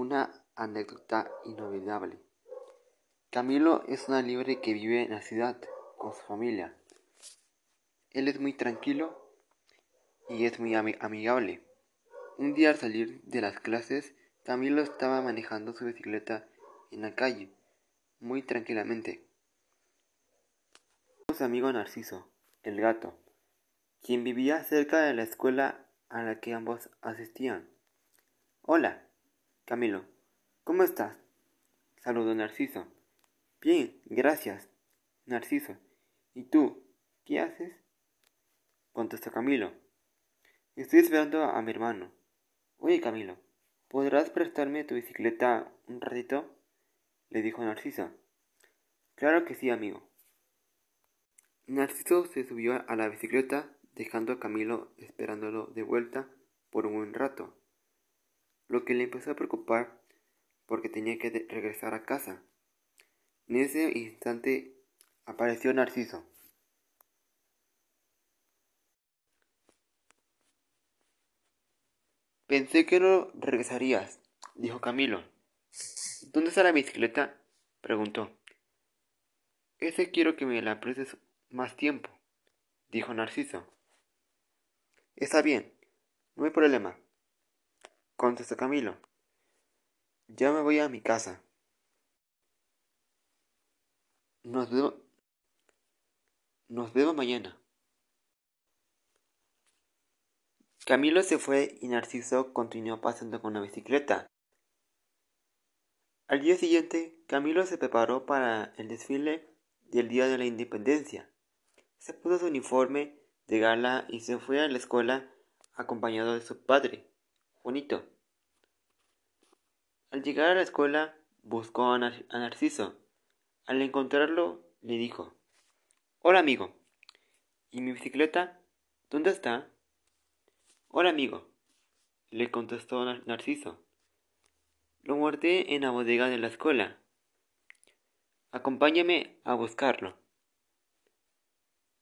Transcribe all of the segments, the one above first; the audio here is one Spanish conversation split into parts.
una anécdota inolvidable. Camilo es una libre que vive en la ciudad con su familia. Él es muy tranquilo y es muy amigable. Un día al salir de las clases, Camilo estaba manejando su bicicleta en la calle, muy tranquilamente. Su amigo Narciso, el gato, quien vivía cerca de la escuela a la que ambos asistían. Hola, Camilo, ¿cómo estás? Saludó Narciso. Bien, gracias, Narciso. ¿Y tú, qué haces? Contestó Camilo. Estoy esperando a mi hermano. Oye, Camilo, ¿podrás prestarme tu bicicleta un ratito? le dijo Narciso. Claro que sí, amigo. Narciso se subió a la bicicleta, dejando a Camilo esperándolo de vuelta por un buen rato, lo que le empezó a preocupar porque tenía que regresar a casa. En ese instante apareció Narciso. Pensé que no regresarías, dijo Camilo. ¿Dónde está la bicicleta? preguntó. Ese quiero que me la prestes más tiempo, dijo Narciso. Está bien, no hay problema, contestó Camilo. Ya me voy a mi casa. Nos vemos, nos vemos mañana. Camilo se fue y Narciso continuó pasando con la bicicleta. Al día siguiente, Camilo se preparó para el desfile del Día de la Independencia. Se puso su uniforme de gala y se fue a la escuela acompañado de su padre, Juanito. Al llegar a la escuela, buscó a, Narciso. Al encontrarlo, le dijo, Hola amigo, ¿y mi bicicleta? ¿Dónde está? Hola amigo, le contestó Narciso. Lo guardé en la bodega de la escuela. Acompáñame a buscarlo,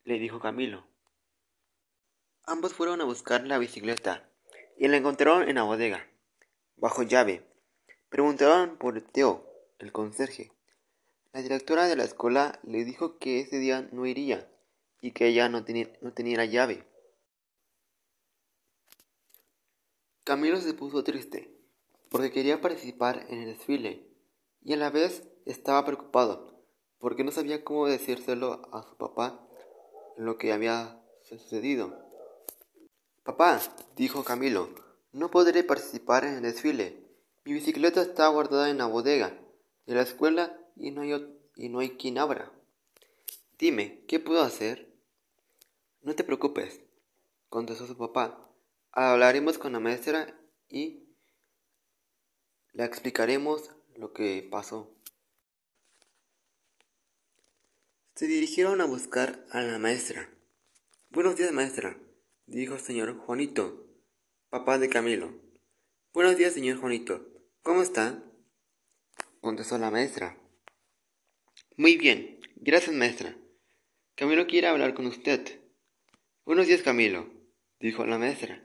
le dijo Camilo. Ambos fueron a buscar la bicicleta y la encontraron en la bodega, bajo llave. Preguntaron por Teo, el conserje. La directora de la escuela le dijo que ese día no iría y que ella no tenía, no tenía la llave. Camilo se puso triste, porque quería participar en el desfile, y a la vez estaba preocupado, porque no sabía cómo decírselo a su papá lo que había sucedido. Papá, dijo Camilo, no podré participar en el desfile. Mi bicicleta está guardada en la bodega de la escuela y no hay, y no hay quien abra. Dime, ¿qué puedo hacer? No te preocupes, contestó su papá. Hablaremos con la maestra y le explicaremos lo que pasó. Se dirigieron a buscar a la maestra. Buenos días, maestra, dijo el señor Juanito, papá de Camilo. Buenos días, señor Juanito. ¿Cómo está? contestó la maestra. Muy bien, gracias, maestra. Camilo quiere hablar con usted. Buenos días, Camilo, dijo la maestra.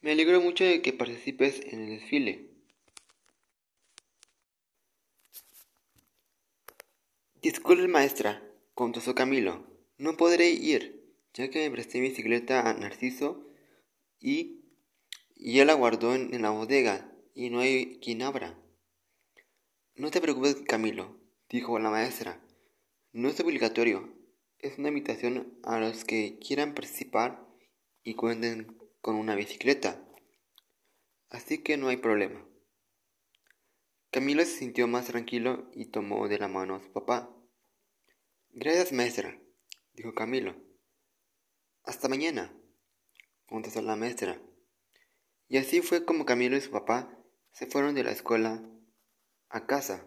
Me alegro mucho de que participes en el desfile. Disculpe, maestra, contestó Camilo. No podré ir, ya que me presté bicicleta a Narciso y, y él la guardó en, en la bodega y no hay quien abra. No te preocupes, Camilo, dijo la maestra. No es obligatorio, es una invitación a los que quieran participar y cuenten con una bicicleta. Así que no hay problema. Camilo se sintió más tranquilo y tomó de la mano a su papá. Gracias, maestra, dijo Camilo. Hasta mañana, contestó la maestra. Y así fue como Camilo y su papá se fueron de la escuela a casa.